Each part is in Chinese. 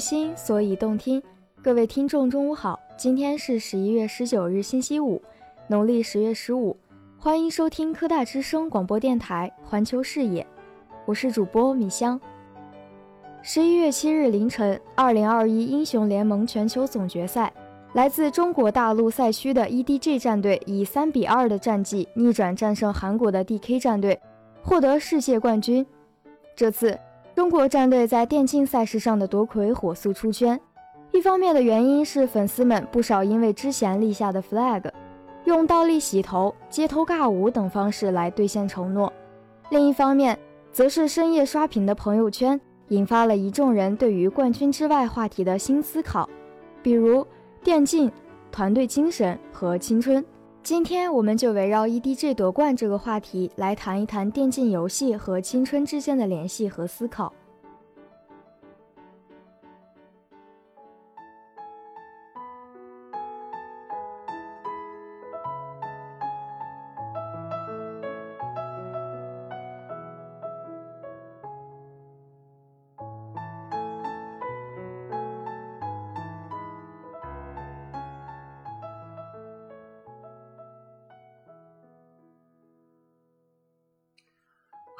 心，所以动听。各位听众，中午好！今天是十一月十九日，星期五，农历十月十五。欢迎收听科大之声广播电台《环球视野》，我是主播米香。十一月七日凌晨，二零二一英雄联盟全球总决赛，来自中国大陆赛区的 EDG 战队以三比二的战绩逆转战胜韩国的 DK 战队，获得世界冠军。这次中国战队在电竞赛事上的夺魁火速出圈。一方面的原因是粉丝们不少因为之前立下的 flag，用倒立洗头、街头尬舞等方式来兑现承诺；另一方面，则是深夜刷屏的朋友圈，引发了一众人对于冠军之外话题的新思考，比如电竞、团队精神和青春。今天我们就围绕 EDG 夺冠这个话题来谈一谈电竞游戏和青春之间的联系和思考。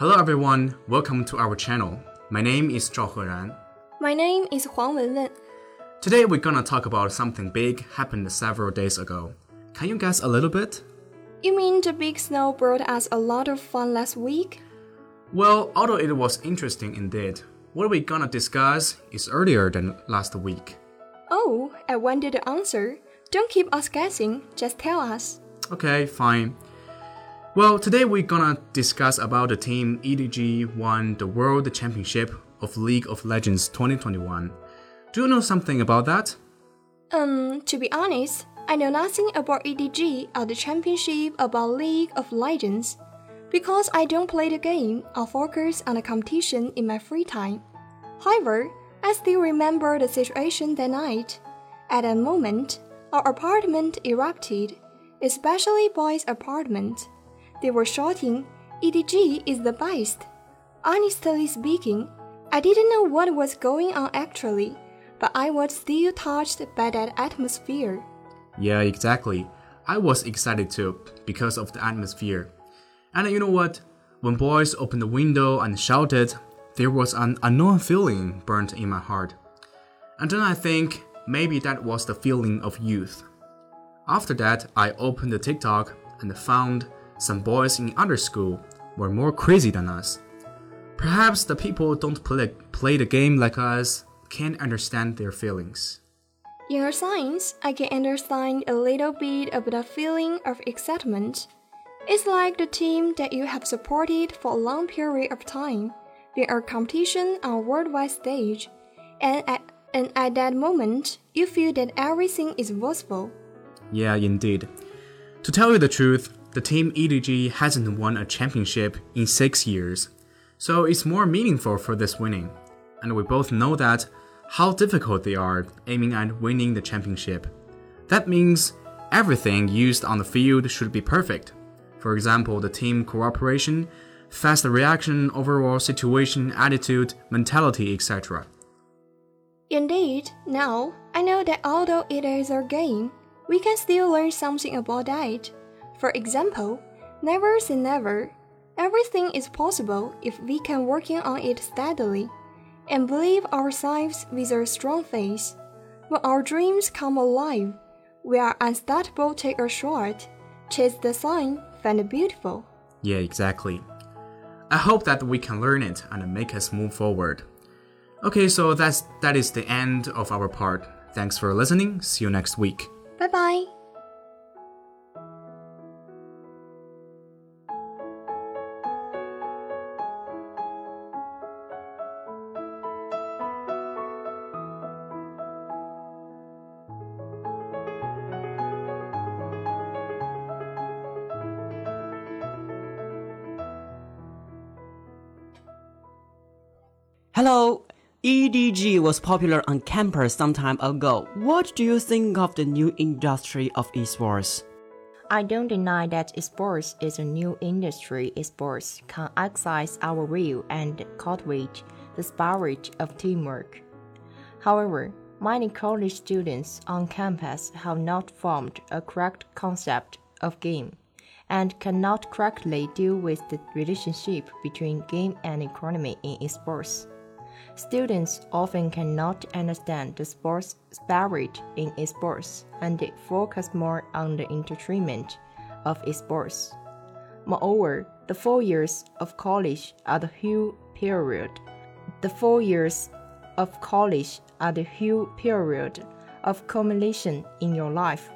Hello everyone, welcome to our channel. My name is Zhao Heran. My name is Huang Wenwen. Today we're gonna talk about something big happened several days ago. Can you guess a little bit? You mean the big snow brought us a lot of fun last week? Well, although it was interesting indeed, what we're gonna discuss is earlier than last week. Oh, I wanted the answer. Don't keep us guessing, just tell us. Okay, fine. Well, today we're gonna discuss about the team EDG won the World Championship of League of Legends 2021. Do you know something about that? Um, to be honest, I know nothing about EDG or the championship about League of Legends. Because I don't play the game or focus on the competition in my free time. However, I still remember the situation that night. At that moment, our apartment erupted, especially boys' apartment. They were shouting, EDG is the best. Honestly speaking, I didn't know what was going on actually, but I was still touched by that atmosphere. Yeah, exactly. I was excited too because of the atmosphere. And you know what? When boys opened the window and shouted, there was an unknown feeling burnt in my heart. And then I think maybe that was the feeling of youth. After that, I opened the TikTok and found some boys in other school were more crazy than us. Perhaps the people don't play, play the game like us can't understand their feelings. In our science, I can understand a little bit of the feeling of excitement. It's like the team that you have supported for a long period of time, in a competition on a worldwide stage, and at, and at that moment, you feel that everything is possible. Yeah, indeed. To tell you the truth, the team EDG hasn't won a championship in six years, so it's more meaningful for this winning. And we both know that how difficult they are aiming at winning the championship. That means everything used on the field should be perfect. For example, the team cooperation, fast reaction, overall situation, attitude, mentality, etc. Indeed, now I know that although it is a game, we can still learn something about that. For example, never say never. Everything is possible if we can working on it steadily and believe ourselves with a strong faith. When our dreams come alive, we are unstoppable. Take a shot, chase the sun, find the beautiful. Yeah, exactly. I hope that we can learn it and make us move forward. Okay, so that's that is the end of our part. Thanks for listening. See you next week. Bye bye. Hello，EDG was popular on campus some time ago. What do you think of the new industry of esports? I don't deny that esports is a new industry. Esports can exercise our will and cultivate the spirit of teamwork. However, many college students on campus have not formed a correct concept of game and cannot correctly deal with the relationship between game and economy in esports. Students often cannot understand the sports spirit in esports and they focus more on the entertainment of esports. Moreover, the four years of college are the whole period. The four years of college are the whole period of accumulation in your life.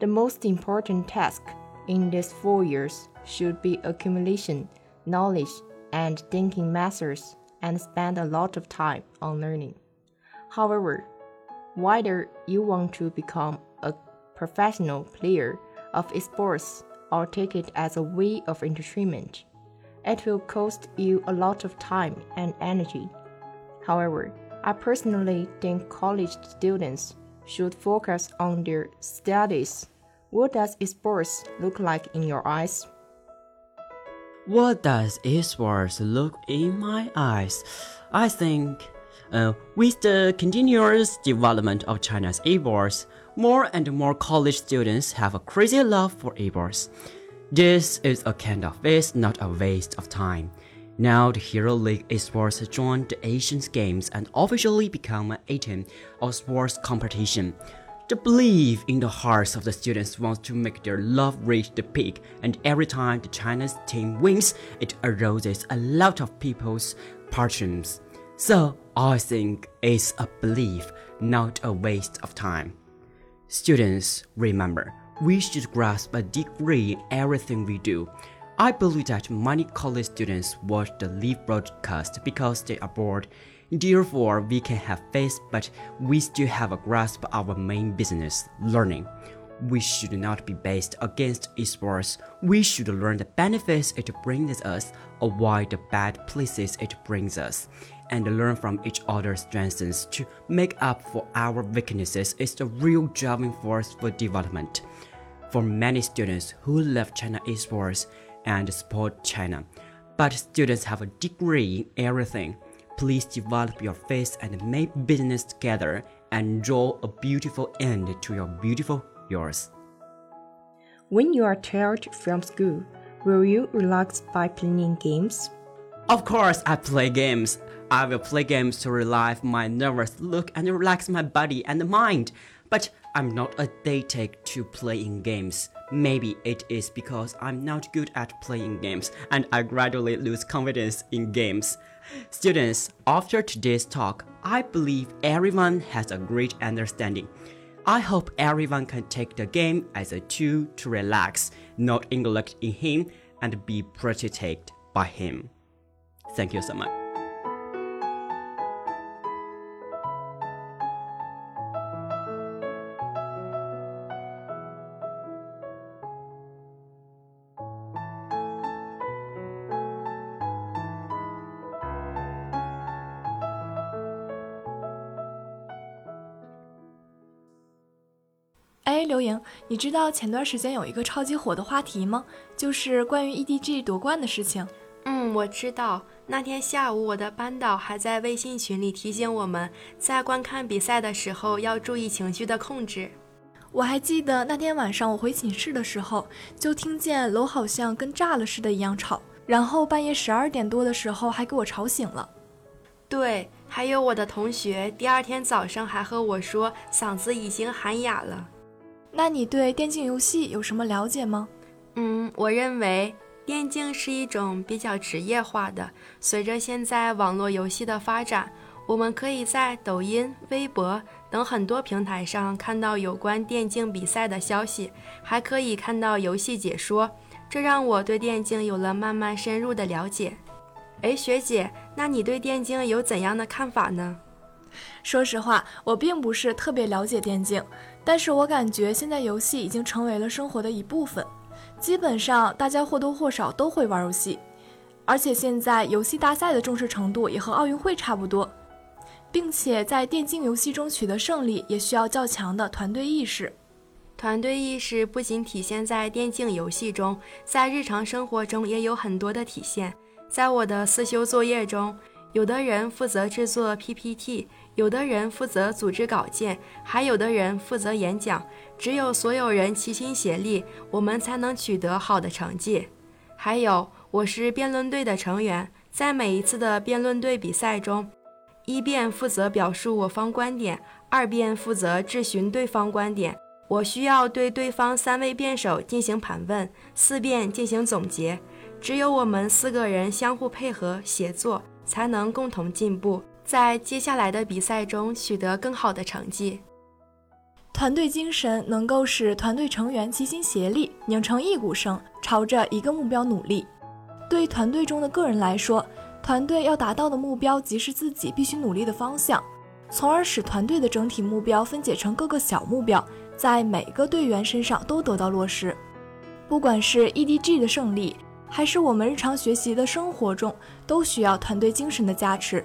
The most important task in these four years should be accumulation, knowledge, and thinking methods and spend a lot of time on learning. However, whether you want to become a professional player of esports or take it as a way of entertainment, it will cost you a lot of time and energy. However, I personally think college students should focus on their studies. What does esports look like in your eyes? What does esports look in my eyes? I think uh, with the continuous development of China's esports, more and more college students have a crazy love for esports. This is a kind of waste, not a waste of time. Now the Hero League esports joined the Asian Games and officially become an item of sports competition. The belief in the hearts of the students wants to make their love reach the peak, and every time the China's team wins, it arouses a lot of people's passions. So I think it's a belief, not a waste of time. Students, remember, we should grasp a degree in everything we do. I believe that many college students watch the live broadcast because they are bored Therefore, we can have faith, but we still have a grasp of our main business, learning. We should not be based against esports. We should learn the benefits it brings us, avoid the bad places it brings us, and learn from each other's strengths to make up for our weaknesses is the real driving force for development. For many students who love China esports and support China, but students have a degree in everything Please develop your faith and make business together and draw a beautiful end to your beautiful yours. When you are tired from school, will you relax by playing games? Of course, I play games. I will play games to relieve my nervous look and relax my body and mind. But I'm not a addicted to playing games. Maybe it is because I'm not good at playing games and I gradually lose confidence in games. Students, after today's talk, I believe everyone has a great understanding. I hope everyone can take the game as a tool to relax, not neglect in him, and be protected by him. Thank you so much. 知道前段时间有一个超级火的话题吗？就是关于 EDG 夺冠的事情。嗯，我知道。那天下午，我的班导还在微信群里提醒我们，在观看比赛的时候要注意情绪的控制。我还记得那天晚上我回寝室的时候，就听见楼好像跟炸了似的一样吵，然后半夜十二点多的时候还给我吵醒了。对，还有我的同学第二天早上还和我说，嗓子已经喊哑了。那你对电竞游戏有什么了解吗？嗯，我认为电竞是一种比较职业化的。随着现在网络游戏的发展，我们可以在抖音、微博等很多平台上看到有关电竞比赛的消息，还可以看到游戏解说，这让我对电竞有了慢慢深入的了解。哎，学姐，那你对电竞有怎样的看法呢？说实话，我并不是特别了解电竞，但是我感觉现在游戏已经成为了生活的一部分，基本上大家或多或少都会玩游戏，而且现在游戏大赛的重视程度也和奥运会差不多。并且在电竞游戏中取得胜利，也需要较强的团队意识。团队意识不仅体现在电竞游戏中，在日常生活中也有很多的体现。在我的思修作业中，有的人负责制作 PPT，有的人负责组织稿件，还有的人负责演讲。只有所有人齐心协力，我们才能取得好的成绩。还有，我是辩论队的成员，在每一次的辩论队比赛中，一辩负责表述我方观点，二辩负责质询对方观点。我需要对对方三位辩手进行盘问，四辩进行总结。只有我们四个人相互配合协作，才能共同进步，在接下来的比赛中取得更好的成绩。团队精神能够使团队成员齐心协力，拧成一股绳，朝着一个目标努力。对团队中的个人来说，团队要达到的目标即是自己必须努力的方向，从而使团队的整体目标分解成各个小目标，在每个队员身上都得到落实。不管是 EDG 的胜利，还是我们日常学习的生活中，都需要团队精神的加持。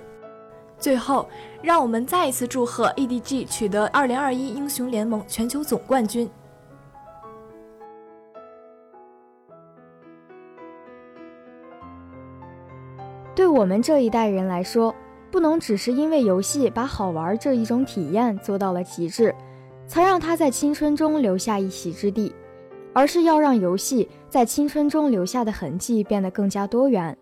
最后，让我们再一次祝贺 EDG 取得2021英雄联盟全球总冠军。对我们这一代人来说，不能只是因为游戏把好玩这一种体验做到了极致，才让他在青春中留下一席之地，而是要让游戏在青春中留下的痕迹变得更加多元。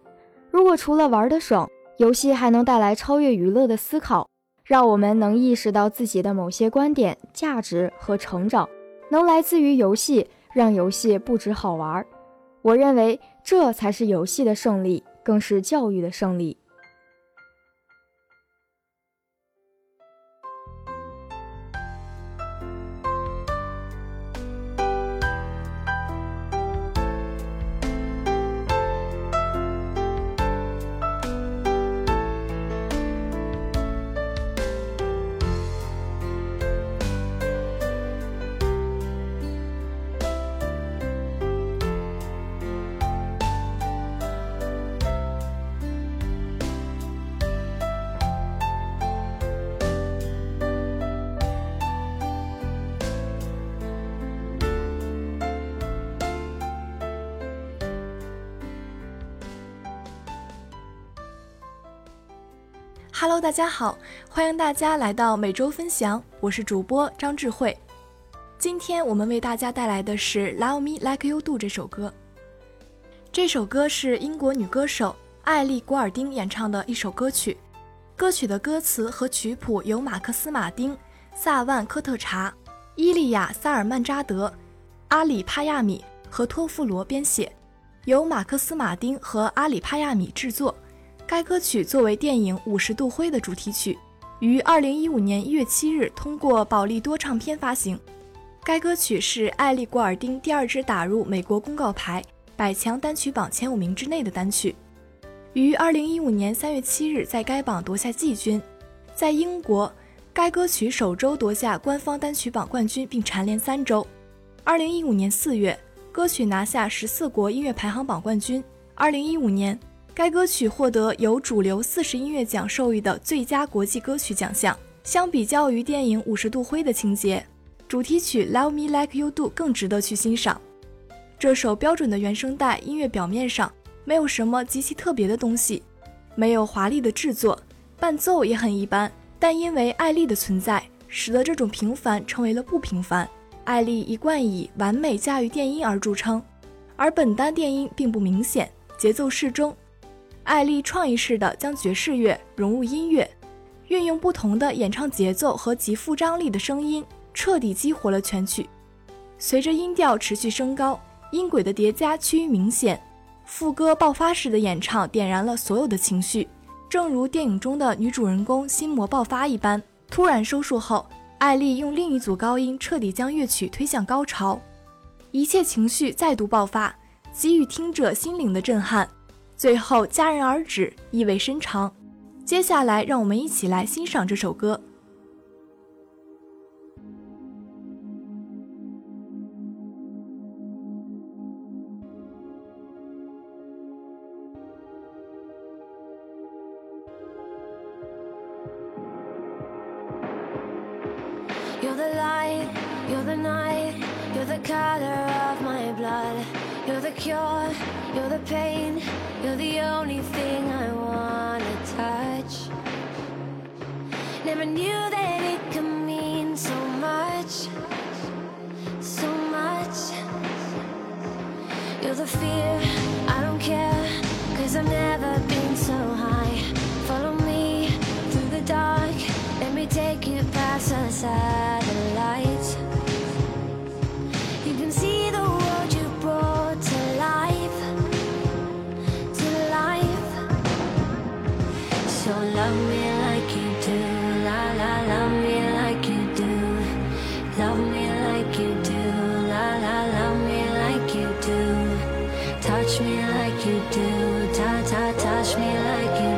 如果除了玩得爽，游戏还能带来超越娱乐的思考，让我们能意识到自己的某些观点、价值和成长，能来自于游戏，让游戏不止好玩。我认为这才是游戏的胜利，更是教育的胜利。Hello，大家好，欢迎大家来到每周分享，我是主播张智慧。今天我们为大家带来的是《Love Me Like You Do》这首歌。这首歌是英国女歌手艾丽·古尔丁演唱的一首歌曲。歌曲的歌词和曲谱由马克思·马丁、萨万·科特查、伊利亚·萨尔曼扎德、阿里·帕亚米和托夫罗编写，由马克思·马丁和阿里·帕亚米制作。该歌曲作为电影《五十度灰》的主题曲，于二零一五年一月七日通过宝利多唱片发行。该歌曲是艾丽·古尔丁第二支打入美国公告牌百强单曲榜前五名之内的单曲，于二零一五年三月七日在该榜夺下季军。在英国，该歌曲首周夺下官方单曲榜冠军，并蝉联三周。二零一五年四月，歌曲拿下十四国音乐排行榜冠军。二零一五年。该歌曲获得由主流四十音乐奖授予的最佳国际歌曲奖项。相比较于电影《五十度灰》的情节，主题曲《Love Me Like You Do》更值得去欣赏。这首标准的原声带音乐表面上没有什么极其特别的东西，没有华丽的制作，伴奏也很一般。但因为艾丽的存在，使得这种平凡成为了不平凡。艾丽一贯以完美驾驭电音而著称，而本单电音并不明显，节奏适中。艾丽创意式的将爵士乐融入音乐，运用不同的演唱节奏和极富张力的声音，彻底激活了全曲。随着音调持续升高，音轨的叠加趋于明显，副歌爆发式的演唱点燃了所有的情绪，正如电影中的女主人公心魔爆发一般。突然收束后，艾丽用另一组高音彻底将乐曲推向高潮，一切情绪再度爆发，给予听者心灵的震撼。最后戛然而止，意味深长。接下来，让我们一起来欣赏这首歌。You're the color of my blood. You're the cure. You're the pain. You're the only thing I wanna touch. Never knew that it could mean so much, so much. You're the fear, I don't care, cause I've never been so high. Follow me through the dark, let me take you past the satellites. Touch me like you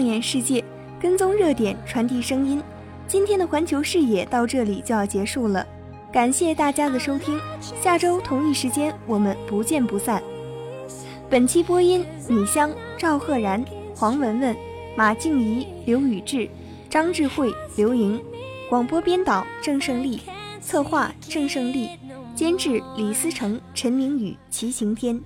放眼世界，跟踪热点，传递声音。今天的环球视野到这里就要结束了，感谢大家的收听，下周同一时间我们不见不散。本期播音：米香、赵赫然、黄文文、马静怡、刘宇智、张智慧、刘莹。广播编导：郑胜利，策划：郑胜利，监制：李思成、陈明宇、齐晴天。